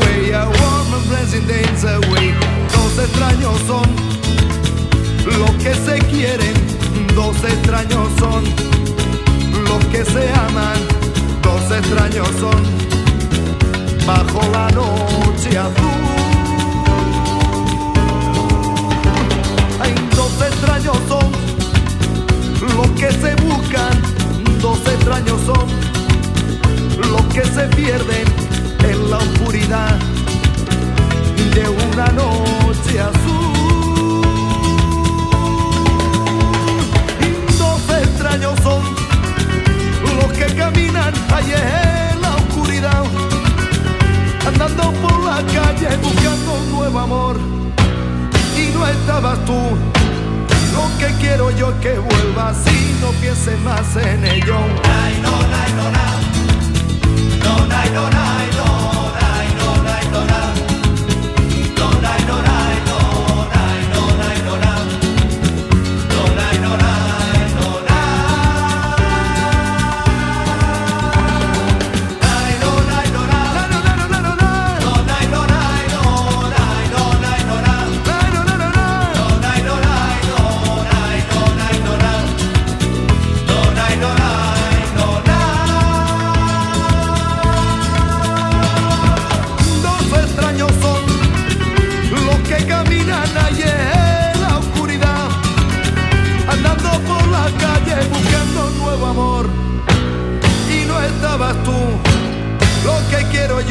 Way. A woman blessing days away. Dos extraños son los que se quieren. Dos extraños son los que se aman. Dos extraños son bajo la noche azul. Hay dos extraños son los que se buscan. Dos extraños son los que se pierden en la oscuridad de una noche azul. Y dos extraños son los que caminan allí en la oscuridad, andando por la calle buscando un nuevo amor. Y no estabas tú. Lo que quiero yo es que vuelvas y no pienses más en ello. Ay, no, ay, no, no, no, no, no, no. abandonar. Mi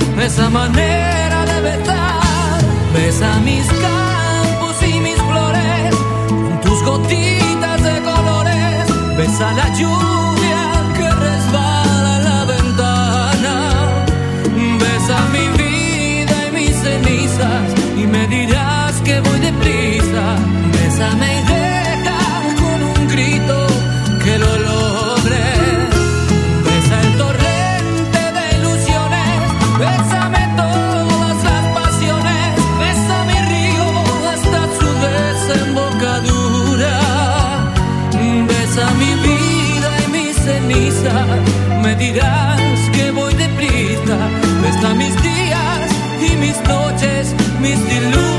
esa manera de besar, besa mis campos y mis flores, con tus gotitas de colores, besa la lluvia. hasta mis días y mis noches, mis diluvios.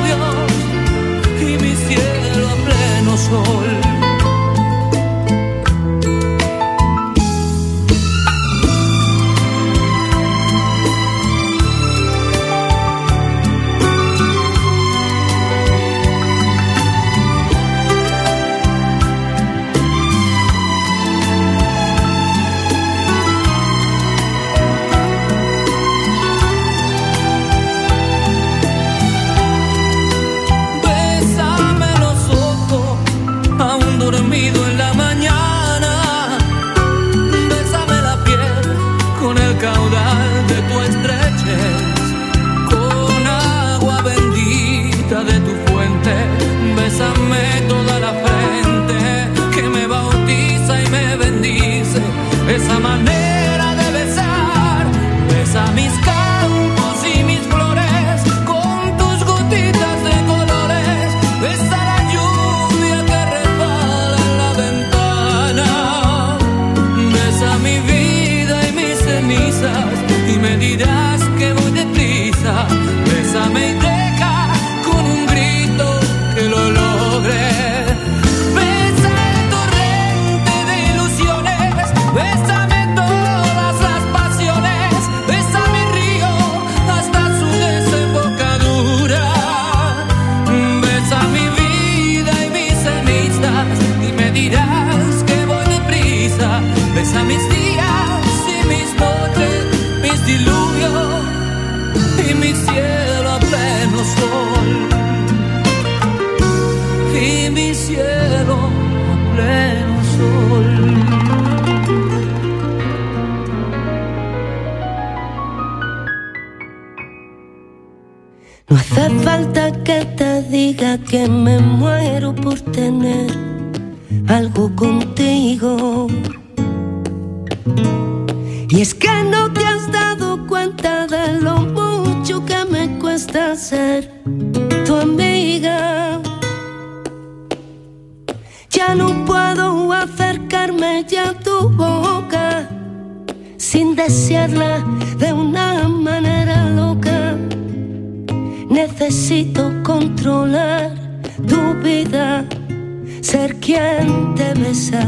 ser quien te besa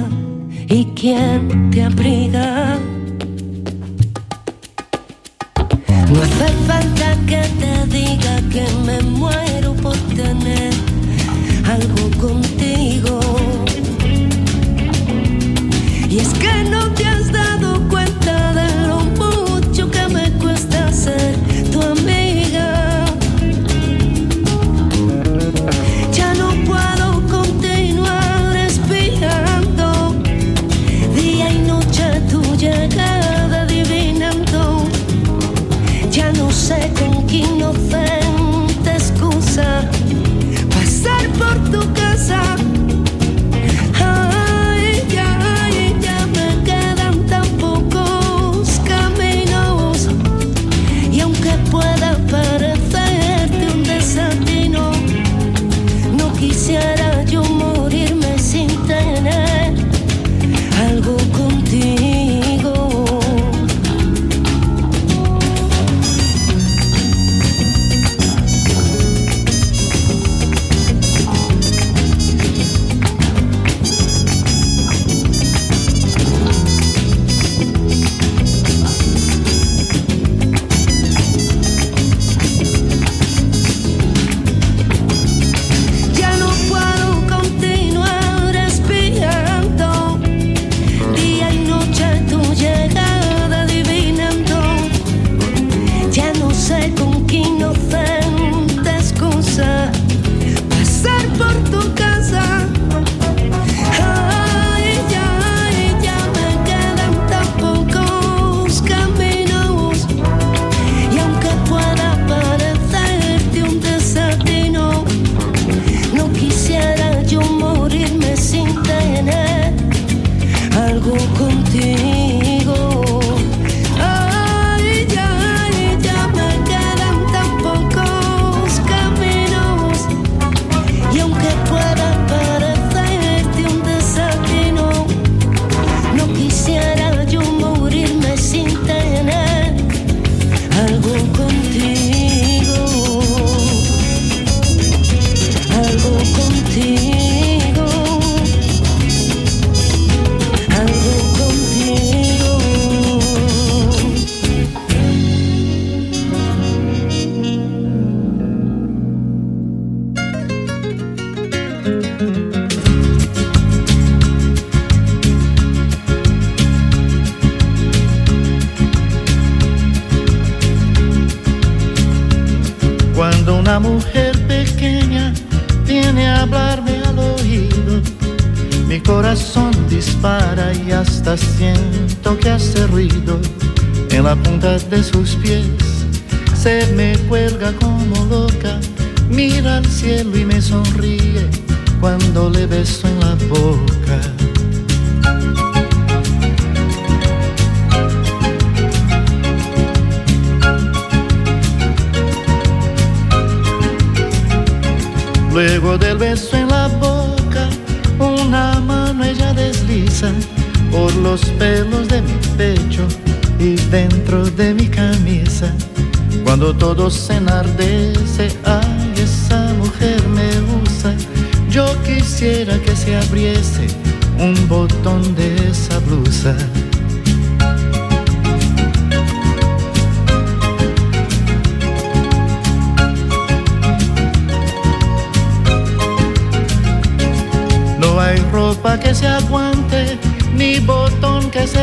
y quien te abriga. No hace falta que te diga que me muero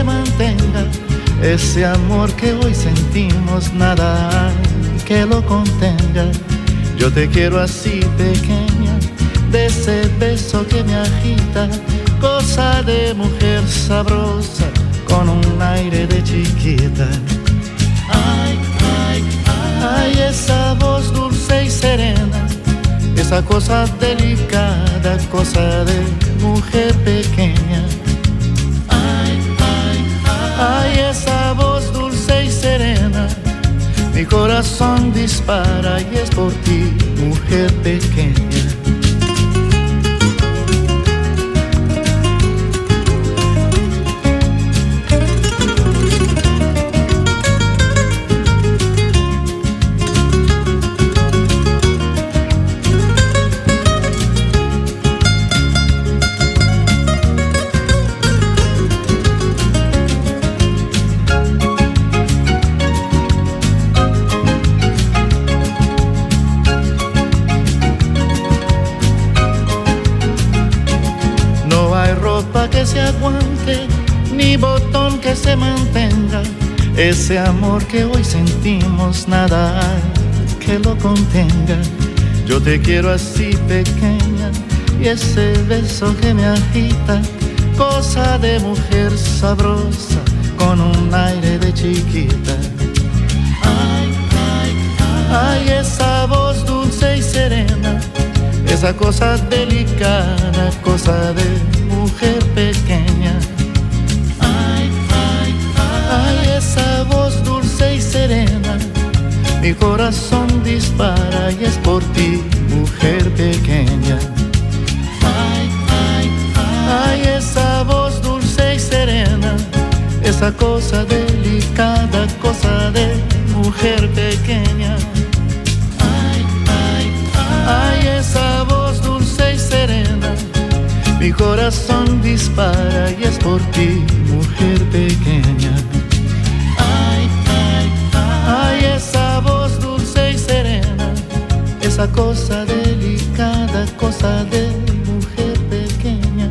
mantenga. Ese amor que hoy sentimos, nada que lo contenga. Yo te quiero así pequeña, de ese beso que me agita, cosa de mujer sabrosa, con un aire de chiquita. Ay, ay, ay, esa voz dulce y serena esa cosa delicada, cosa de mujer pequeña. Corazón dispara y es por ti, mujer pequeña. Ese amor que hoy sentimos, nada hay que lo contenga. Yo te quiero así pequeña y ese beso que me agita, cosa de mujer sabrosa con un aire de chiquita. Ay, ay, ay, esa voz dulce y serena esa cosa delicada, cosa de mujer pequeña. Mi corazón dispara y es por ti, mujer pequeña. Ay, ay, ay, esa voz dulce y serena, esa cosa delicada, cosa de mujer pequeña. Ay, ay, ay, esa voz dulce y serena, mi corazón dispara y es por ti, mujer pequeña. Cosa delicada, cosa de mujer pequeña.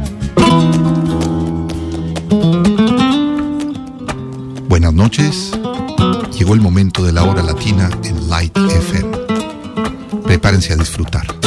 Buenas noches. Llegó el momento de la hora latina en Light FM. Prepárense a disfrutar.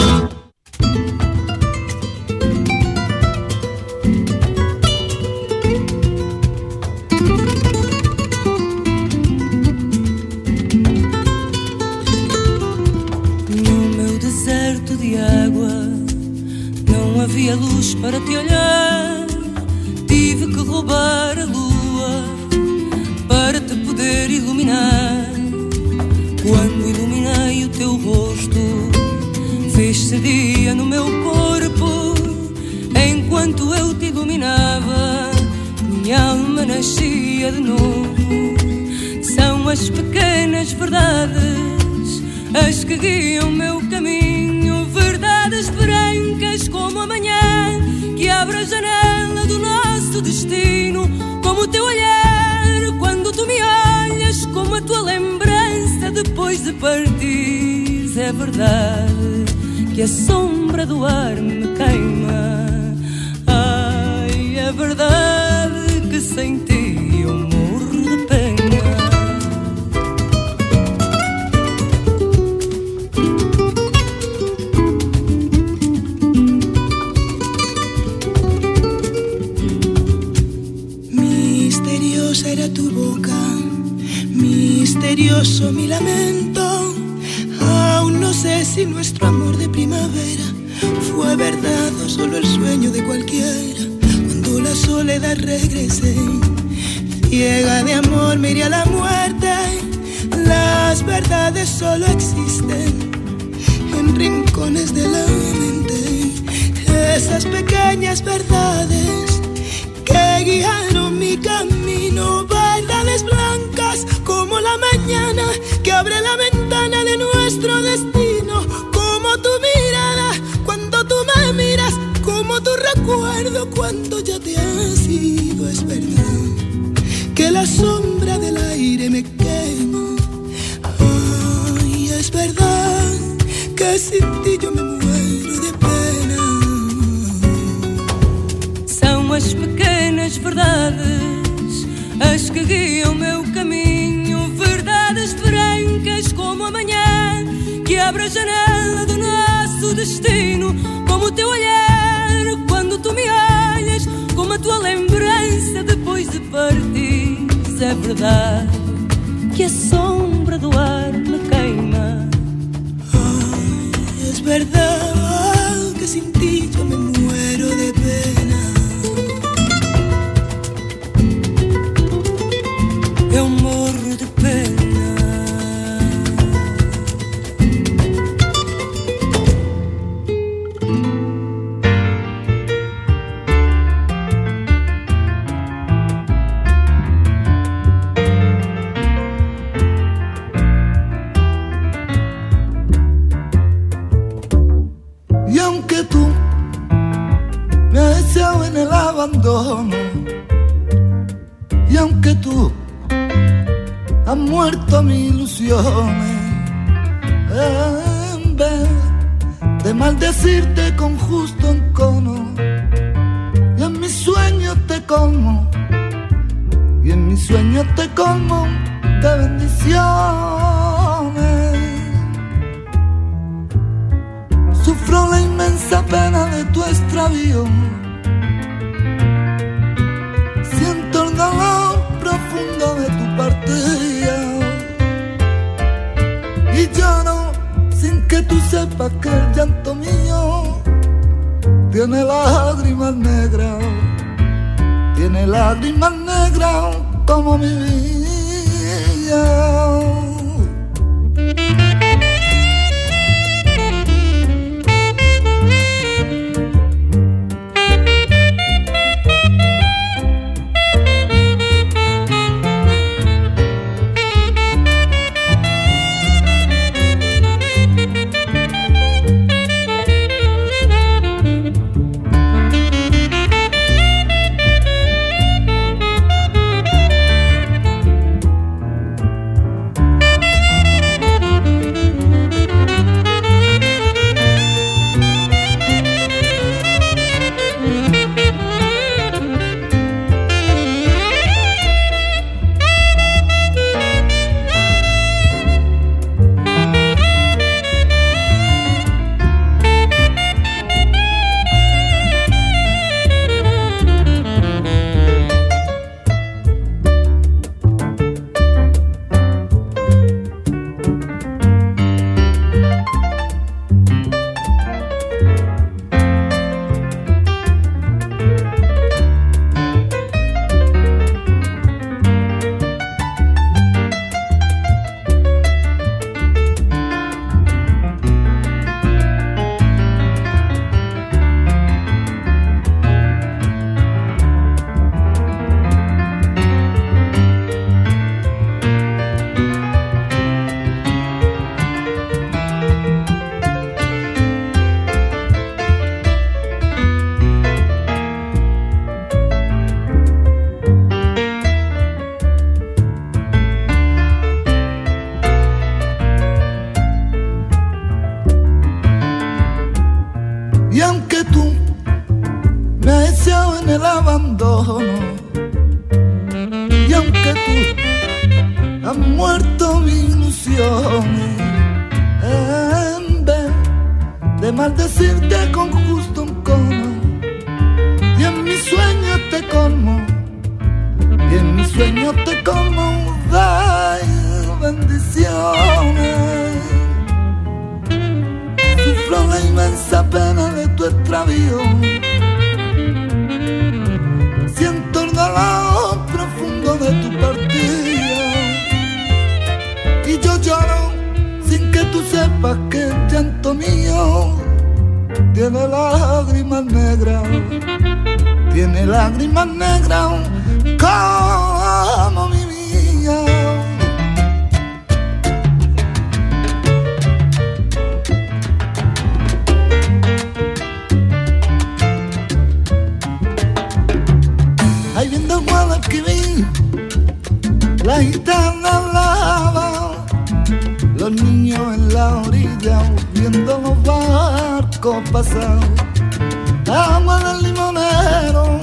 partires é verdade que a sombra do ar me queima. Ai, é verdade que sem ti eu morro de pena. Misteriosa era tu boca, misterioso mi lamento Sé si nuestro amor de primavera fue verdad o solo el sueño de cualquiera. Cuando la soledad regrese, ciega de amor, me a la muerte. Las verdades solo existen en rincones de la mente. Esas pequeñas verdades que guiaron mi camino, recuerdo cuando ya te has ido, es verdad que la sombra del aire me quema. Ay, es verdad que sin ti yo me muero de pena. São as pequenas verdades as que guiam meu caminho, verdades brancas como amanhã que abre a janela do nosso destino, como o teu olhar tua lembrança depois de partir. É verdade que a sombra do ar me queima. Ay, es verdad lloro sin que tú sepas que el llanto mío tiene lágrimas negras, tiene lágrimas negras como mi vida. Ahí viendo Guadalquivir, la gitana viendo los barcos pasar. Agua del limonero,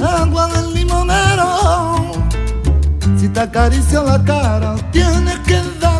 agua del limonero. Si te acaricio la cara, tienes que darme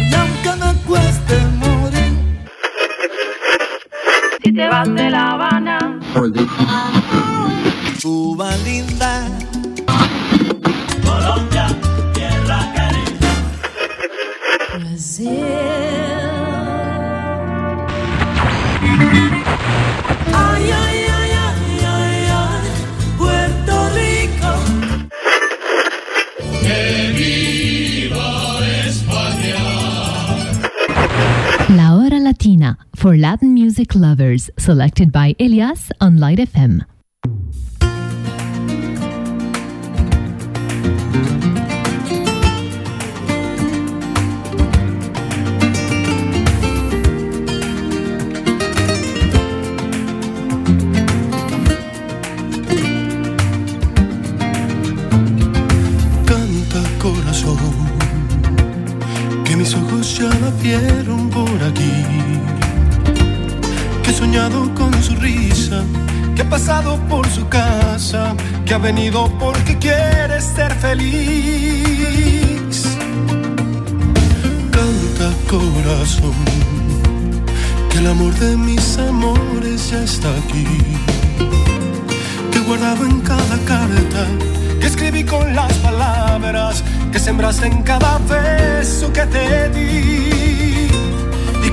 vas de La Habana, Cuba linda, for Latin music lovers, selected by Elias on Light FM. Canta corazón, que mis ojos ya la vieron por aquí. Soñado con su risa, que ha pasado por su casa, que ha venido porque quiere ser feliz. Canta corazón, que el amor de mis amores ya está aquí. Que he guardado en cada carta que escribí con las palabras que sembraste en cada beso que te di.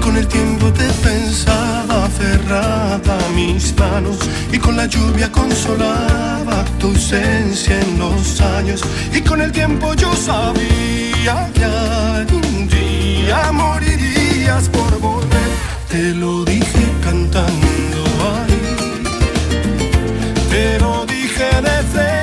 Con el tiempo te pensaba aferrada a mis manos y con la lluvia consolaba tu ausencia en los años. Y con el tiempo yo sabía que algún día morirías por volver. Te lo dije cantando ahí te lo dije de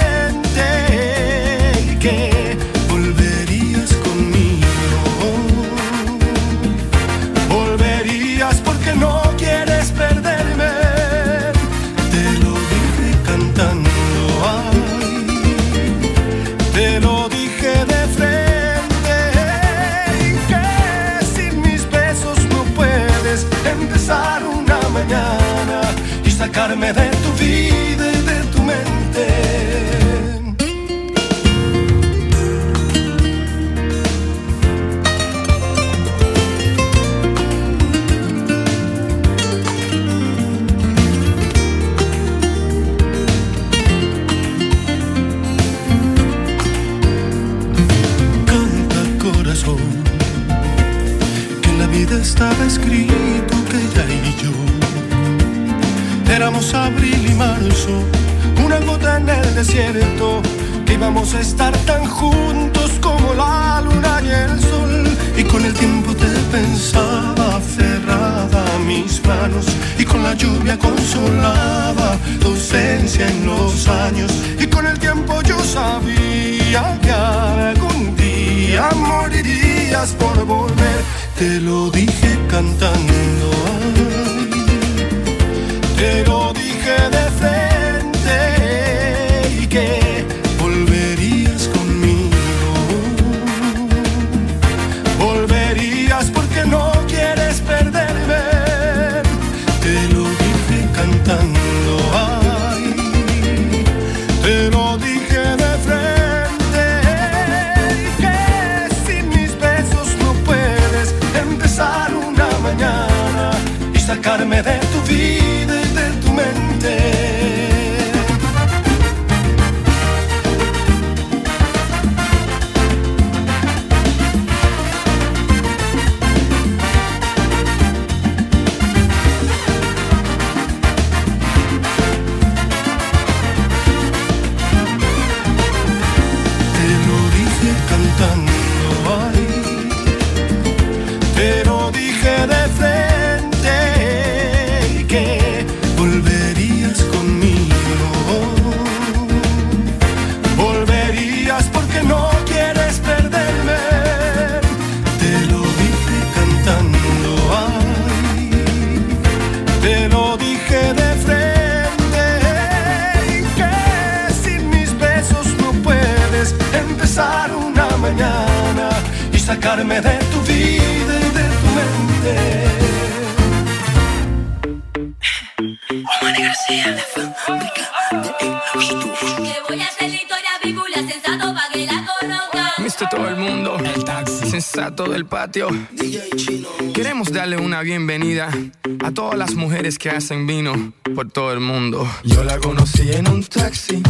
Queremos darle una bienvenida a todas las mujeres que hacen vino por todo el mundo. Yo la conocí en un taxi,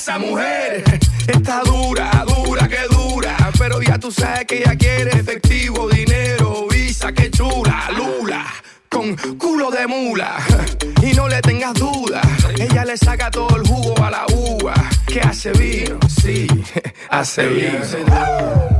esa mujer. Está dura, dura, que dura. Pero ya tú sabes que ella quiere efectivo, dinero, visa, que chula, lula. Con culo de mula y no le tengas duda, ella le saca todo el jugo a la uva. Que hace vino, sí, hace vino.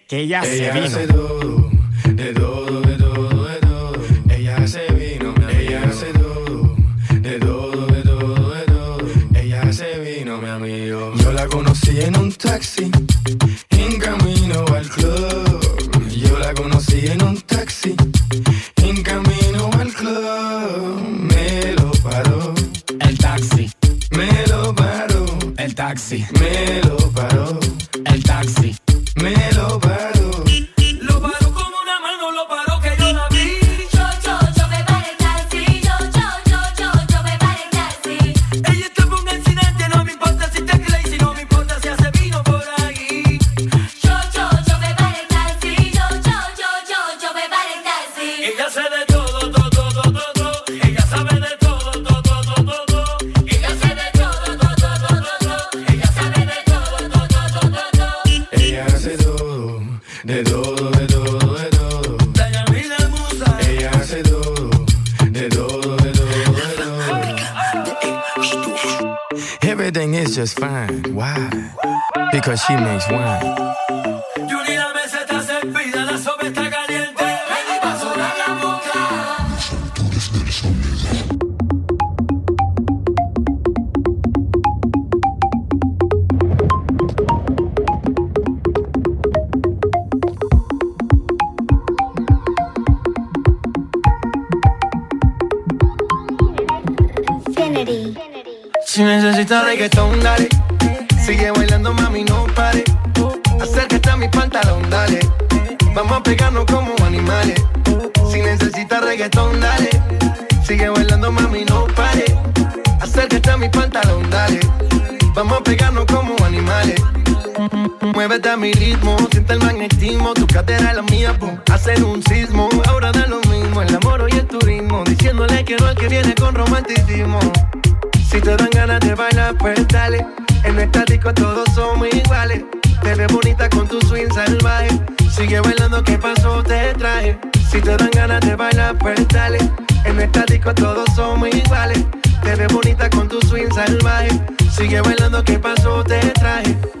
Que ella, se Ella vino. hace todo, de todo, de todo, de todo. Ella hace vino, ella hace todo, de todo, de todo, de todo. Ella hace vino, mi amigo. Yo la conocí en un taxi, en camino al club. Yo la conocí en un taxi, en camino al club. Me lo paró el taxi, me lo paró el taxi, me lo siente el magnetismo. Tu cadera la mía, pum, hacen un sismo. Ahora da lo mismo, el amor y el turismo. Diciéndole que no al que viene con romanticismo. Si te dan ganas de bailar, pues dale. En nuestra disco todos somos iguales. Te ves bonita con tu swing salvaje. Sigue bailando, ¿qué pasó? Te traje. Si te dan ganas de bailar, pues dale. En nuestra disco todos somos iguales. Te ves bonita con tu swing salvaje. Sigue bailando, ¿qué pasó? Te traje.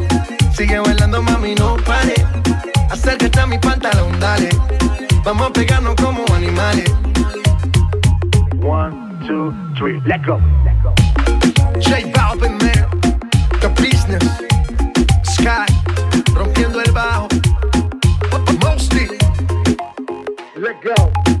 Sigue bailando, mami, no pare. Acércate a mi pantalón, dale. Vamos a pegarnos como animales. One, two, three, let go. J Balvin, man. The business. Sky. Rompiendo el bajo. Mostly. Let go.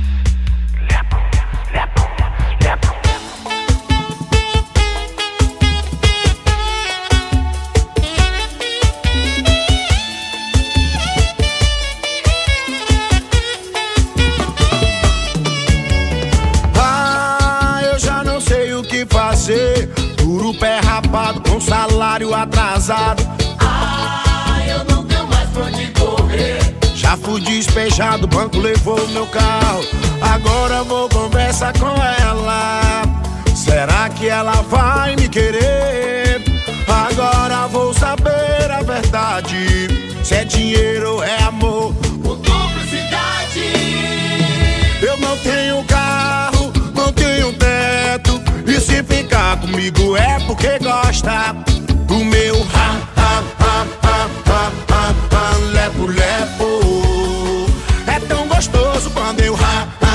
Salário atrasado. Ah, eu não tenho mais pra onde correr. Já fui despejado, o banco levou meu carro. Agora vou conversar com ela. Será que ela vai me querer? Agora vou saber a verdade. Se é dinheiro ou é amor. Por cumplicidade. Eu não tenho carro, ficar comigo é porque gosta do meu ha, ha, ha, ha, ha, ha, ha, lepo, lepo. É tão gostoso quando eu ha, ha,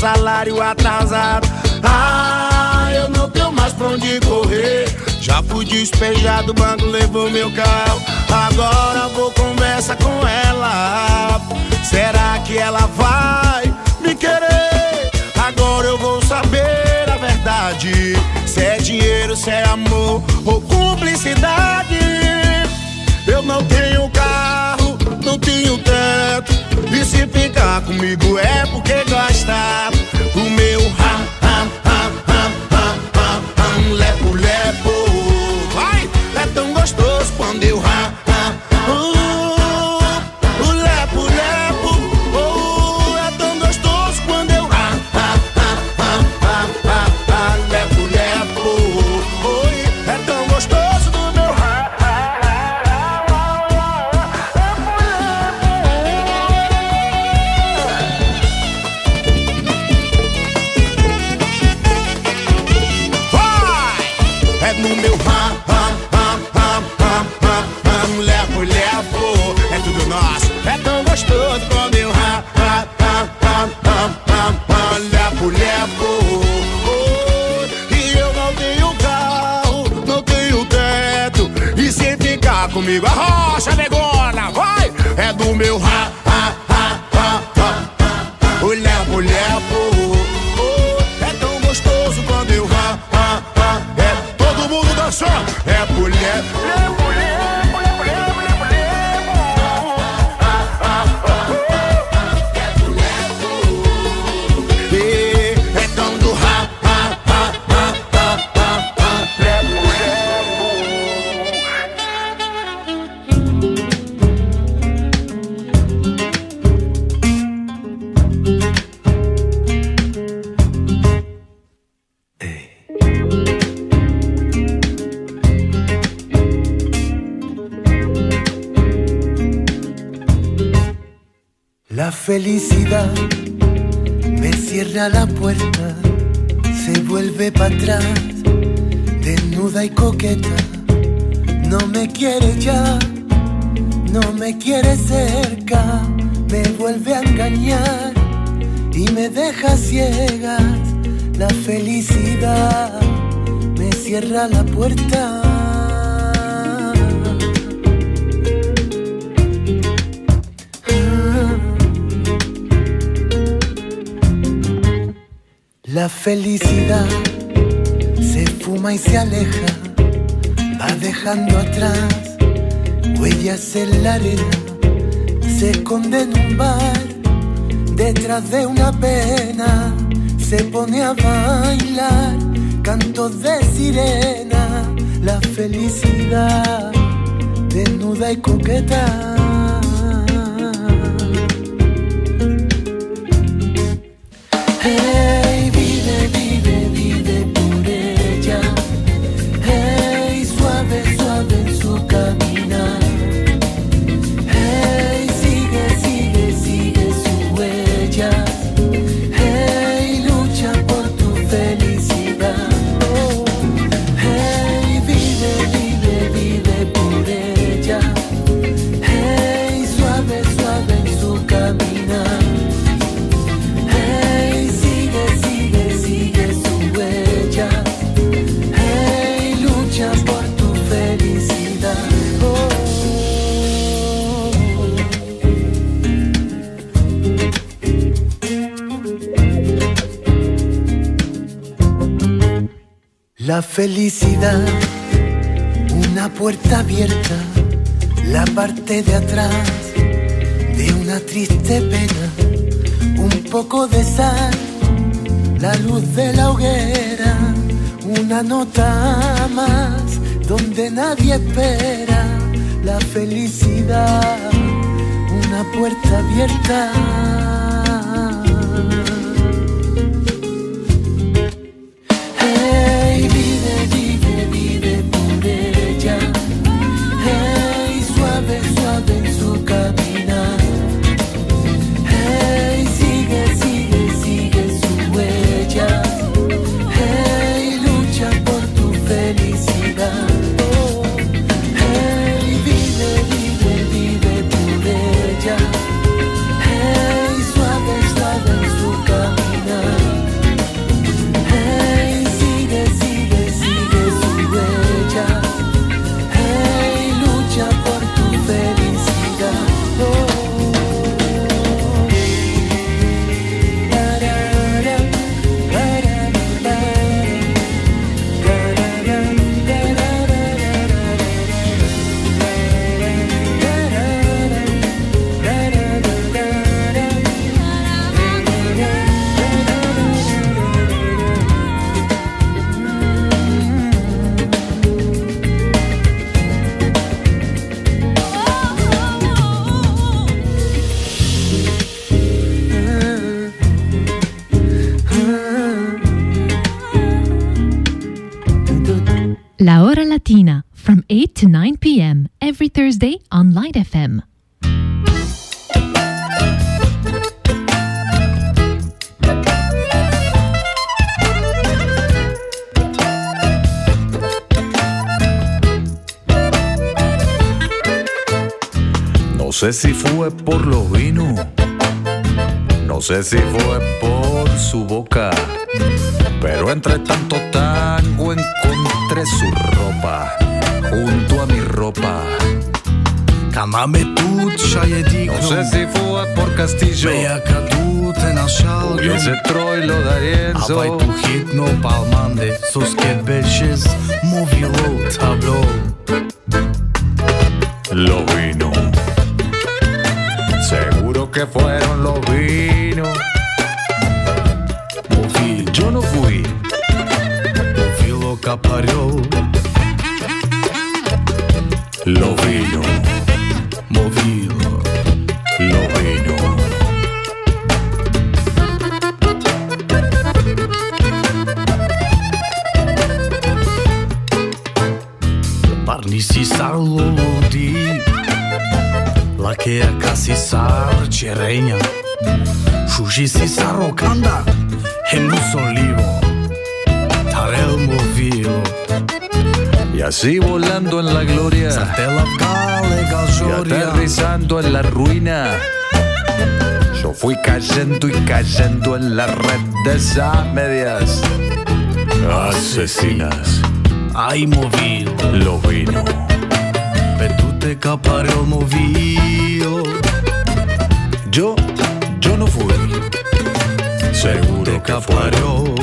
salário atrasado. Ah, eu não tenho mais pra onde correr. Já fui despejado, o banco levou meu carro. Agora vou conversar com ela. Será que ela vai me querer? Agora eu vou saber a verdade. Se é dinheiro, se é amor ou cumplicidade. Eu não tenho carro, não tenho teto. E se ficar comigo é porque gosta felicidad me cierra la puerta, se vuelve para atrás, desnuda y coqueta. No me quiere ya, no me quiere cerca, me vuelve a engañar y me deja ciegas. La felicidad me cierra la puerta. La felicidad se fuma y se aleja, va dejando atrás huellas en la arena, se esconde en un bar, detrás de una pena, se pone a bailar, cantos de sirena, la felicidad desnuda y coqueta. La felicidad, una puerta abierta, la parte de atrás de una triste pena un poco de sal, la luz de la hoguera, una nota más donde nadie espera la felicidad, una puerta abierta. Sé si fue por los vinos, no sé si fue por su boca, pero entre tanto tango encontré su ropa junto a mi ropa. Kamame tu čaje No sé si fue por Castillo Bejaka tu te našal y ese Troilo Avaj d'Arienzo. tu hitno palmande Sus que beches movilo tablo Que fueron los vinos. Yo no fui. Movilo caparó Los Y aterrizando en la ruina. Yo fui cayendo y cayendo en la red de esas medias asesinas. Ai movilo Los vinos. Petute caparel movilo Yo, yo no fui. Seguro que fueron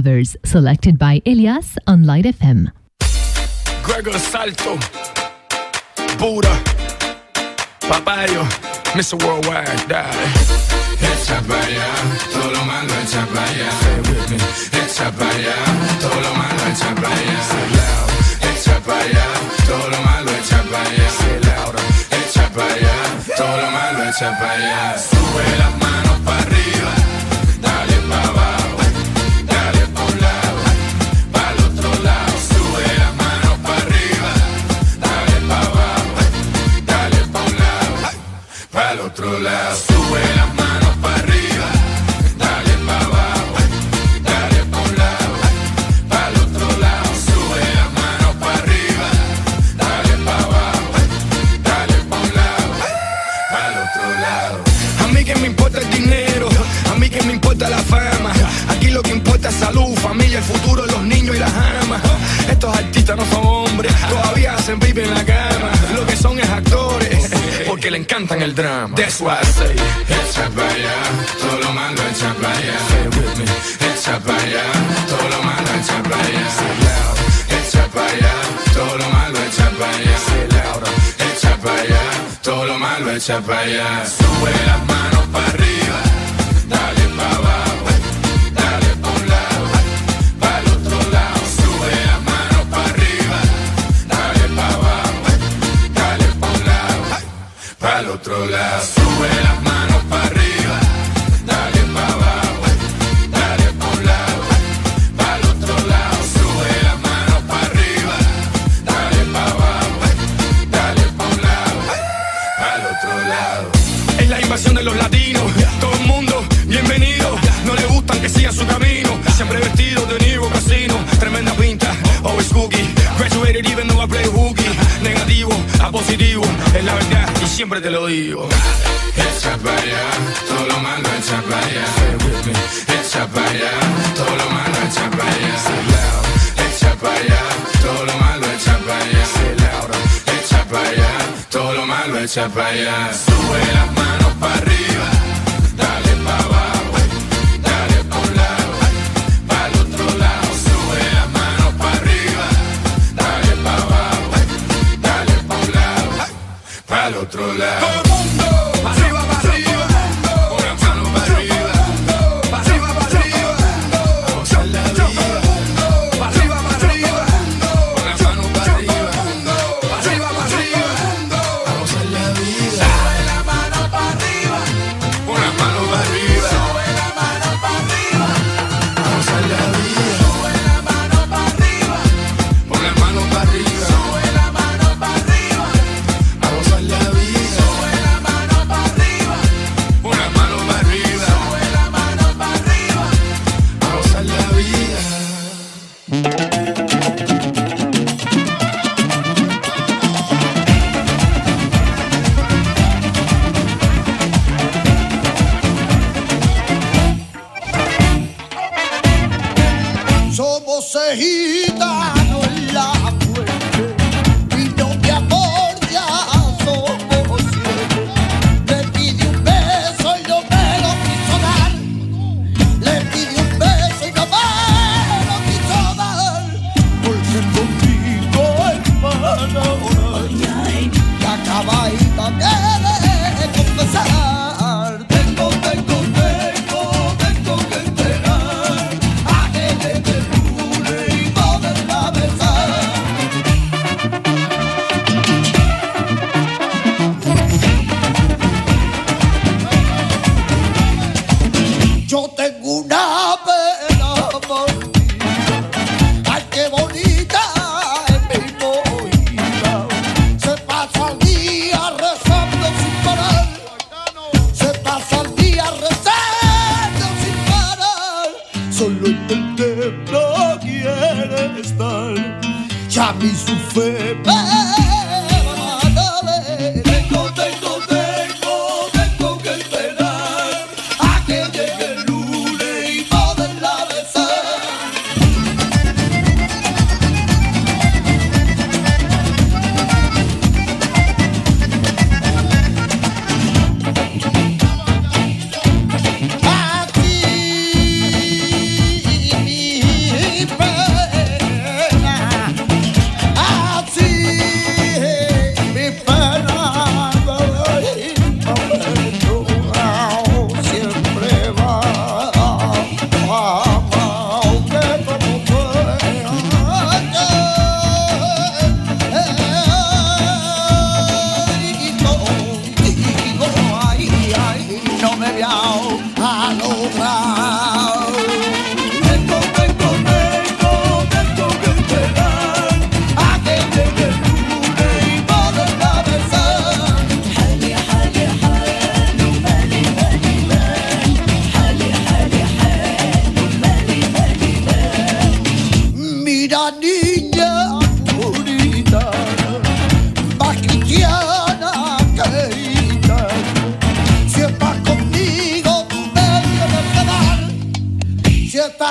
lovers, selected by Elias on Light FM. Gregor Salto, Buddha, Papayo, Mr. Worldwide. Echa para allá, todo lo malo echa para allá. Echa para allá, todo lo malo echa para allá. Echa para allá, todo lo malo echa para allá. Echa para allá, todo lo malo echa para allá. Para lado. Sube las manos para arriba, dale para abajo, dale pa' un lado, para el otro lado. Sube las manos para arriba, dale para abajo, dale pa' un lado, para el otro lado. A mí que me importa el dinero, a mí que me importa la fama. Aquí lo que importa es salud, familia, el futuro, los niños y las amas. Estos artistas no son hombres, todavía hacen vive en la cama. Encantan el drama. That's why I say, echa para allá, todo lo malo echa para allá. Echa para allá, todo lo malo echa para allá. Echa para allá, todo lo malo echa para todo lo malo echa para. Sube las manos para arriba, dale para abajo, sigan su camino, siempre vestido de Nivo Casino, tremenda pinta, always cookie. Graduated even though I play hooky. Negativo a positivo, es la verdad y siempre te lo digo. Echa para allá, todo lo malo echa para allá. Echa para allá, todo lo malo echa para allá. Echa para allá, todo lo malo echa para allá. Echa para allá, todo lo malo echa para allá. Sube las manos para arriba,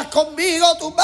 conmigo, tú me